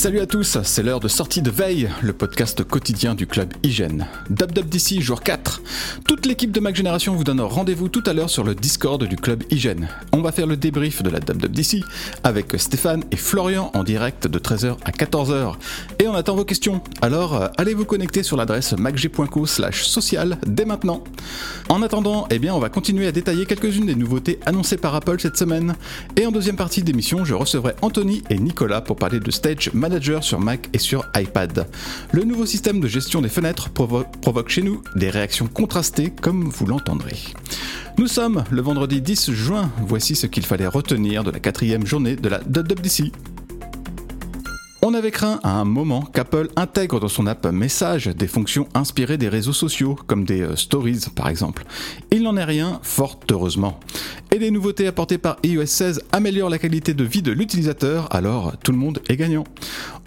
Salut à tous, c'est l'heure de sortie de veille, le podcast quotidien du club Hygiène. d'ici, jour 4. Toute l'équipe de Mac Génération vous donne rendez-vous tout à l'heure sur le Discord du club Hygiène. On va faire le débrief de la d'ici avec Stéphane et Florian en direct de 13h à 14h. Et on attend vos questions. Alors euh, allez vous connecter sur l'adresse macg.co social dès maintenant. En attendant, eh bien on va continuer à détailler quelques-unes des nouveautés annoncées par Apple cette semaine. Et en deuxième partie d'émission, je recevrai Anthony et Nicolas pour parler de Stage Manager sur Mac et sur iPad. Le nouveau système de gestion des fenêtres provoque chez nous des réactions contrastées comme vous l'entendrez. Nous sommes le vendredi 10 juin, voici ce qu'il fallait retenir de la quatrième journée de la WWDC. On avait craint à un moment qu'Apple intègre dans son app Message des fonctions inspirées des réseaux sociaux, comme des euh, stories par exemple. Il n'en est rien, fort heureusement. Et les nouveautés apportées par iOS 16 améliorent la qualité de vie de l'utilisateur, alors tout le monde est gagnant.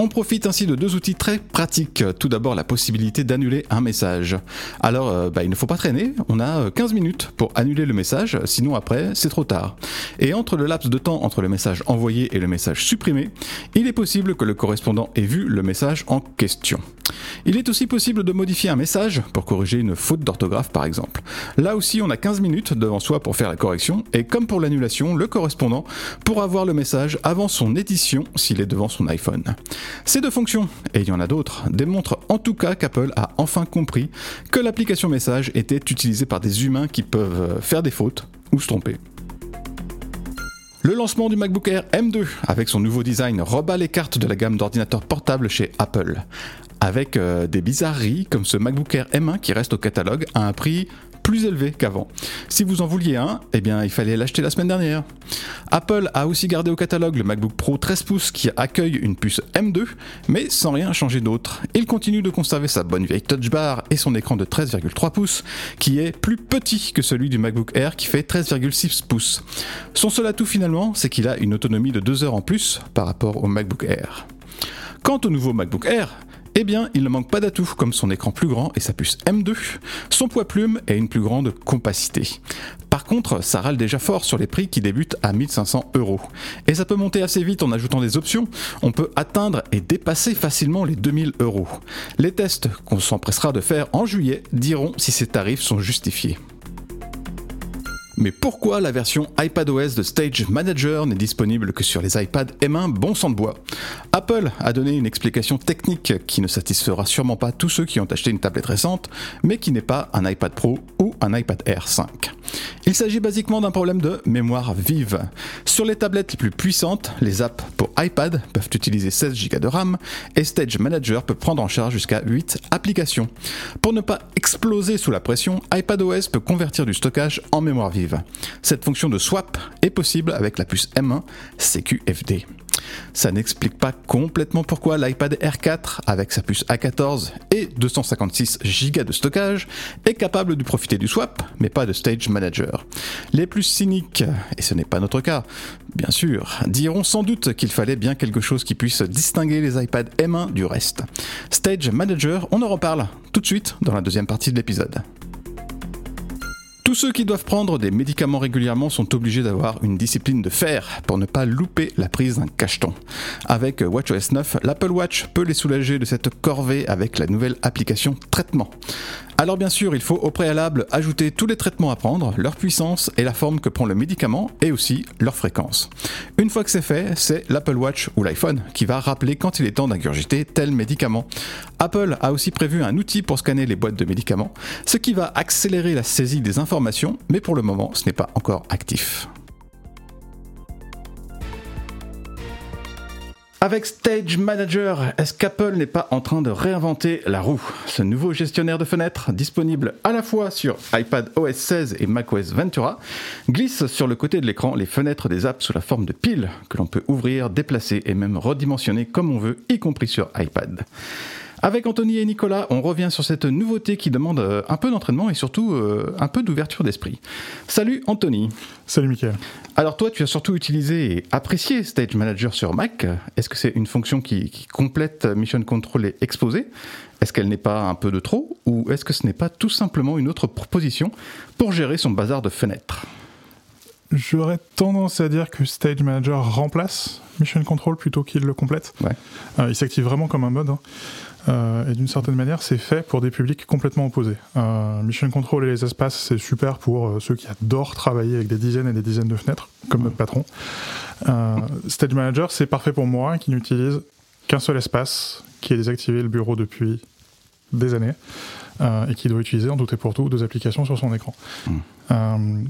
On profite ainsi de deux outils très pratiques. Tout d'abord la possibilité d'annuler un message. Alors euh, bah, il ne faut pas traîner, on a 15 euh, minutes pour annuler le message, sinon après c'est trop tard. Et entre le laps de temps entre le message envoyé et le message supprimé, il est possible que le correspondant ait vu le message en question. Il est aussi possible de modifier un message pour corriger une faute d'orthographe par exemple. Là aussi on a 15 minutes devant soi pour faire la correction et comme pour l'annulation, le correspondant pourra voir le message avant son édition s'il est devant son iPhone. Ces deux fonctions, et il y en a d'autres, démontrent en tout cas qu'Apple a enfin compris que l'application message était utilisée par des humains qui peuvent faire des fautes ou se tromper. Le lancement du MacBook Air M2 avec son nouveau design rebat les cartes de la gamme d'ordinateurs portables chez Apple. Avec euh, des bizarreries comme ce MacBook Air M1 qui reste au catalogue à un prix plus élevé qu'avant. Si vous en vouliez un, eh bien il fallait l'acheter la semaine dernière. Apple a aussi gardé au catalogue le MacBook Pro 13 pouces qui accueille une puce M2, mais sans rien changer d'autre. Il continue de conserver sa bonne vieille Touch Bar et son écran de 13,3 pouces, qui est plus petit que celui du MacBook Air qui fait 13,6 pouces. Son seul atout finalement, c'est qu'il a une autonomie de 2 heures en plus par rapport au MacBook Air. Quant au nouveau MacBook Air, eh bien, il ne manque pas d'atouts comme son écran plus grand et sa puce M2, son poids plume et une plus grande compacité. Par contre, ça râle déjà fort sur les prix qui débutent à 1500 euros. Et ça peut monter assez vite en ajoutant des options. On peut atteindre et dépasser facilement les 2000 euros. Les tests qu'on s'empressera de faire en juillet diront si ces tarifs sont justifiés. Mais pourquoi la version iPadOS de Stage Manager n'est disponible que sur les iPad M1 bon sang de bois? Apple a donné une explication technique qui ne satisfera sûrement pas tous ceux qui ont acheté une tablette récente, mais qui n'est pas un iPad Pro ou un iPad Air 5. Il s'agit basiquement d'un problème de mémoire vive. Sur les tablettes les plus puissantes, les apps pour iPad peuvent utiliser 16 Go de RAM et Stage Manager peut prendre en charge jusqu'à 8 applications. Pour ne pas exploser sous la pression, iPadOS peut convertir du stockage en mémoire vive. Cette fonction de swap est possible avec la puce M1 CQFD. Ça n'explique pas complètement pourquoi l'iPad Air 4 avec sa puce A14 et 256 Go de stockage est capable de profiter du swap, mais pas de Stage Manager. Les plus cyniques, et ce n'est pas notre cas, bien sûr, diront sans doute qu'il fallait bien quelque chose qui puisse distinguer les iPad M1 du reste. Stage Manager, on en reparle tout de suite dans la deuxième partie de l'épisode. Tous ceux qui doivent prendre des médicaments régulièrement sont obligés d'avoir une discipline de fer pour ne pas louper la prise d'un cacheton. Avec WatchOS 9, l'Apple Watch peut les soulager de cette corvée avec la nouvelle application Traitement. Alors bien sûr, il faut au préalable ajouter tous les traitements à prendre, leur puissance et la forme que prend le médicament et aussi leur fréquence. Une fois que c'est fait, c'est l'Apple Watch ou l'iPhone qui va rappeler quand il est temps d'ingurgiter tel médicament. Apple a aussi prévu un outil pour scanner les boîtes de médicaments, ce qui va accélérer la saisie des informations, mais pour le moment ce n'est pas encore actif. Avec Stage Manager, est-ce qu'Apple n'est pas en train de réinventer la roue? Ce nouveau gestionnaire de fenêtres, disponible à la fois sur iPad OS 16 et macOS Ventura, glisse sur le côté de l'écran les fenêtres des apps sous la forme de piles que l'on peut ouvrir, déplacer et même redimensionner comme on veut, y compris sur iPad. Avec Anthony et Nicolas, on revient sur cette nouveauté qui demande euh, un peu d'entraînement et surtout euh, un peu d'ouverture d'esprit. Salut Anthony. Salut Michael. Alors toi, tu as surtout utilisé et apprécié Stage Manager sur Mac. Est-ce que c'est une fonction qui, complète Mission Control et Exposé? Est-ce qu'elle n'est pas un peu de trop? Ou est-ce que ce n'est pas tout simplement une autre proposition pour gérer son bazar de fenêtres? J'aurais tendance à dire que Stage Manager remplace Mission Control plutôt qu'il le complète. il s'active vraiment comme un mode. Hein. Euh, et d'une certaine manière, c'est fait pour des publics complètement opposés. Euh, Mission Control et les espaces, c'est super pour euh, ceux qui adorent travailler avec des dizaines et des dizaines de fenêtres, comme notre patron. Stage Manager, c'est parfait pour moi, qui n'utilise qu'un seul espace, qui a désactivé le bureau depuis des années, et qui doit utiliser en tout et pour tout deux applications sur son écran. Hmm.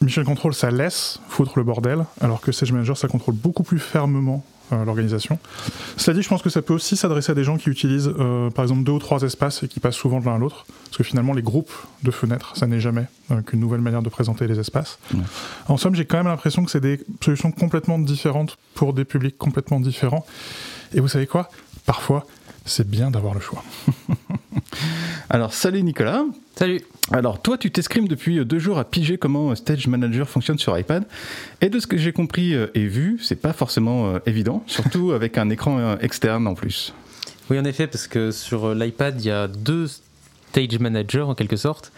Mission Control, ça laisse foutre le bordel, alors que Stage Manager, ça contrôle beaucoup plus fermement euh, l'organisation. Cela dit, je pense que ça peut aussi s'adresser à des gens qui utilisent, euh, par exemple, deux ou trois espaces et qui passent souvent de l'un à l'autre, parce que finalement, les groupes de fenêtres, ça n'est jamais euh, qu'une nouvelle manière de présenter les espaces. En somme, j'ai quand même l'impression que c'est des solutions complètement différentes pour des publics complètement différents. Et vous savez quoi? Parfois, c'est bien d'avoir le choix. Alors, salut Nicolas. Salut. Alors, toi, tu t'escrimes depuis deux jours à piger comment Stage Manager fonctionne sur iPad. Et de ce que j'ai compris euh, et vu, c'est pas forcément euh, évident, surtout avec un écran euh, externe en plus. Oui, en effet, parce que sur l'iPad, il y a deux Stage Manager en quelque sorte.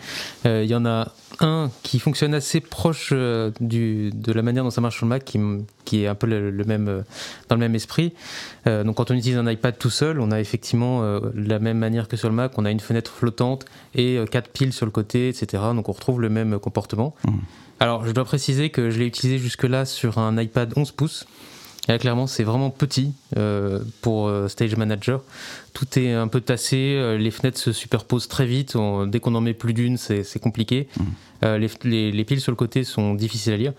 Il y en a un qui fonctionne assez proche du, de la manière dont ça marche sur le Mac, qui, qui est un peu le, même, dans le même esprit. donc quand on utilise un iPad tout seul, on a effectivement la même manière que sur le Mac, on a une fenêtre flottante et quatre piles sur le côté, etc. Donc on retrouve le même comportement. Mmh. Alors, je dois préciser que je l'ai utilisé jusque-là sur un iPad 11 pouces. Là, clairement, c'est vraiment petit euh, pour euh, Stage Manager. Tout est un peu tassé, euh, les fenêtres se superposent très vite. dès qu'on en met plus d'une, c'est compliqué. Mmh. Les, piles sur le côté sont difficiles à lire.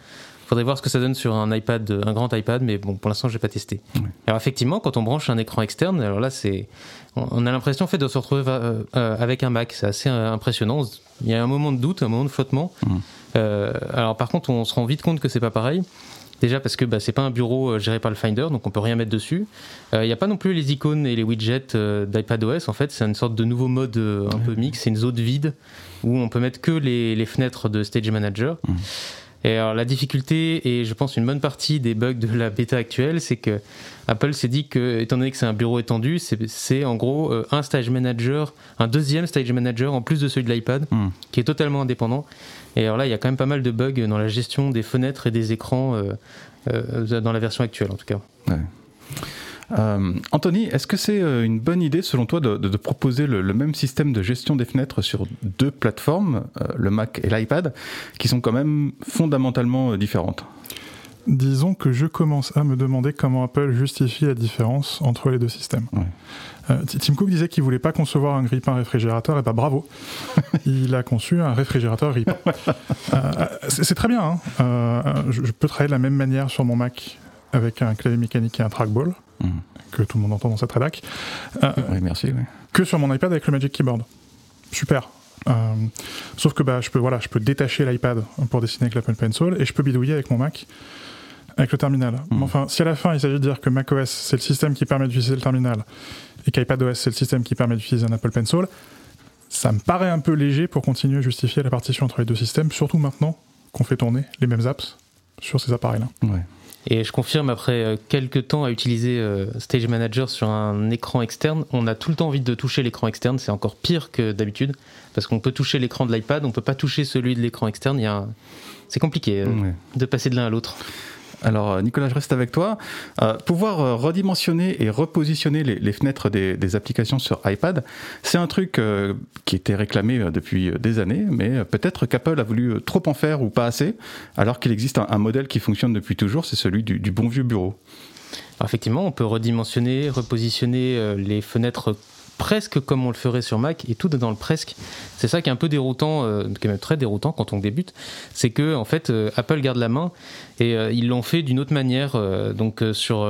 Il faudrait voir ce que ça donne sur un iPad, un grand iPad, mais bon, pour l'instant, je n'ai pas testé. Alors effectivement, quand on branche un écran externe, alors là, c'est, on a l'impression en fait de se retrouver avec un Mac. C'est assez impressionnant. Il y a un moment de doute, un moment de flottement. Mmh. Alors par contre, on se rend vite compte que c'est pas pareil. Déjà parce que bah, c'est pas un bureau euh, géré par le Finder, donc on peut rien mettre dessus. Il euh, n'y a pas non plus les icônes et les widgets d'iPadOS. En fait, c'est une sorte de nouveau mode un peu mix. C'est une zone vide où on peut mettre que les, fenêtres de Stage Manager. Mmh. Et alors la difficulté et je pense une bonne partie des bugs de la bêta actuelle, c'est que Apple s'est dit que, étant donné que c'est un bureau étendu, c'est en gros un stage manager, un deuxième stage manager en plus de celui de l'iPad, mmh. qui est totalement indépendant. Et alors là, il y a quand même pas mal de bugs dans la gestion des fenêtres et des écrans euh, euh, dans la version actuelle, en tout cas. Euh, Anthony, est-ce que c'est une bonne idée, selon toi, de, proposer le, même système de gestion des fenêtres sur deux plateformes, le Mac et l'iPad, qui sont quand même fondamentalement différentes? Disons que je commence à me demander comment Apple justifie la différence entre les deux systèmes. Euh, Tim Cook disait qu'il voulait pas concevoir un grille-pain réfrigérateur, et bah bravo, il a conçu un réfrigérateur grille euh, c'est très bien, hein. euh, je, peux travailler de la même manière sur mon Mac avec un clavier mécanique et un trackball, mhm. que tout le monde entend dans cette rédac. oui, merci. Que sur mon iPad avec le Magic Keyboard. Super. sauf que bah, je, peux, voilà, je peux détacher l'iPad pour dessiner avec l'Apple Pencil et je peux bidouiller avec mon Mac avec le terminal. Mhm. Enfin, si à la fin il s'agit de dire que macOS c'est le système qui permet d'utiliser le terminal et qu'iPadOS c'est le système qui permet d'utiliser un Apple Pencil, ça me paraît un peu léger pour continuer à justifier la partition entre les deux systèmes, surtout maintenant qu'on fait tourner les mêmes apps sur ces appareils-là. Et je confirme, après euh, quelques temps à utiliser euh, Stage Manager sur un écran externe, on a tout le temps envie de toucher l'écran externe. C'est encore pire que d'habitude, parce qu'on peut toucher l'écran de l'iPad, on peut pas toucher celui de l'écran externe. C'est compliqué euh, de passer de l'un à l'autre. Alors euh, Nicolas, je reste avec toi. Euh, pouvoir euh, redimensionner et repositionner les, fenêtres des, applications sur iPad, c'est un truc qui était réclamé depuis des années, mais peut-être qu'Apple a voulu trop en faire ou pas assez, alors qu'il existe un, modèle qui fonctionne depuis toujours, c'est celui du, bon vieux bureau. effectivement, on peut redimensionner, repositionner les fenêtres presque comme on le ferait sur Mac, et tout dans le presque. C'est ça qui est un peu déroutant, qui est même très déroutant quand on débute, c'est que en fait Apple garde la main et euh, ils l'ont fait d'une autre manière. Euh, donc euh, sur,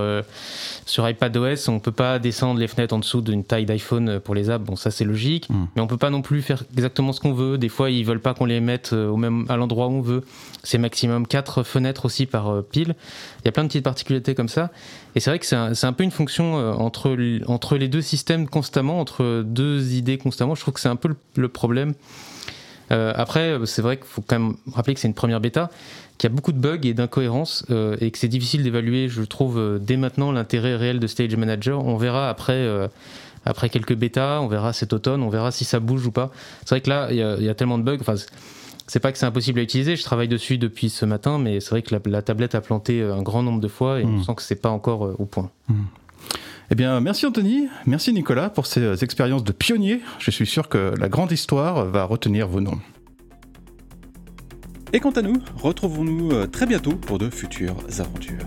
sur iPadOS, on ne peut pas descendre les fenêtres en dessous d'une taille d'iPhone pour les apps. Bon, ça c'est logique. Hmm. Mais on peut pas non plus faire exactement ce qu'on veut. Des fois, ils veulent pas qu'on les mette au même, à l'endroit où on veut. C'est maximum 4 fenêtres aussi par pile. Il y a plein de petites particularités comme ça. Et c'est vrai que c'est un, un, peu une fonction entre, entre les deux systèmes constamment, entre deux idées constamment. Je trouve que c'est un peu le, problème. après, c'est vrai qu'il faut quand même rappeler que c'est une première bêta qu'il y a beaucoup de bugs et d'incohérences euh, et que c'est difficile d'évaluer, je trouve, euh, dès maintenant l'intérêt réel de Stage Manager. On verra après, euh, après quelques bêtas, on verra cet automne, on verra si ça bouge ou pas. C'est vrai que là, il y, a tellement de bugs. Enfin, c'est pas que c'est impossible à utiliser. Je travaille dessus depuis ce matin, mais c'est vrai que la, tablette a planté un grand nombre de fois et on hmm. sent que c'est pas encore au point. Hmm. Eh bien, merci Anthony, merci Nicolas pour ces expériences de pionniers. Je suis sûr que la grande histoire va retenir vos noms. Et quant à nous, retrouvons-nous très bientôt pour de futures aventures.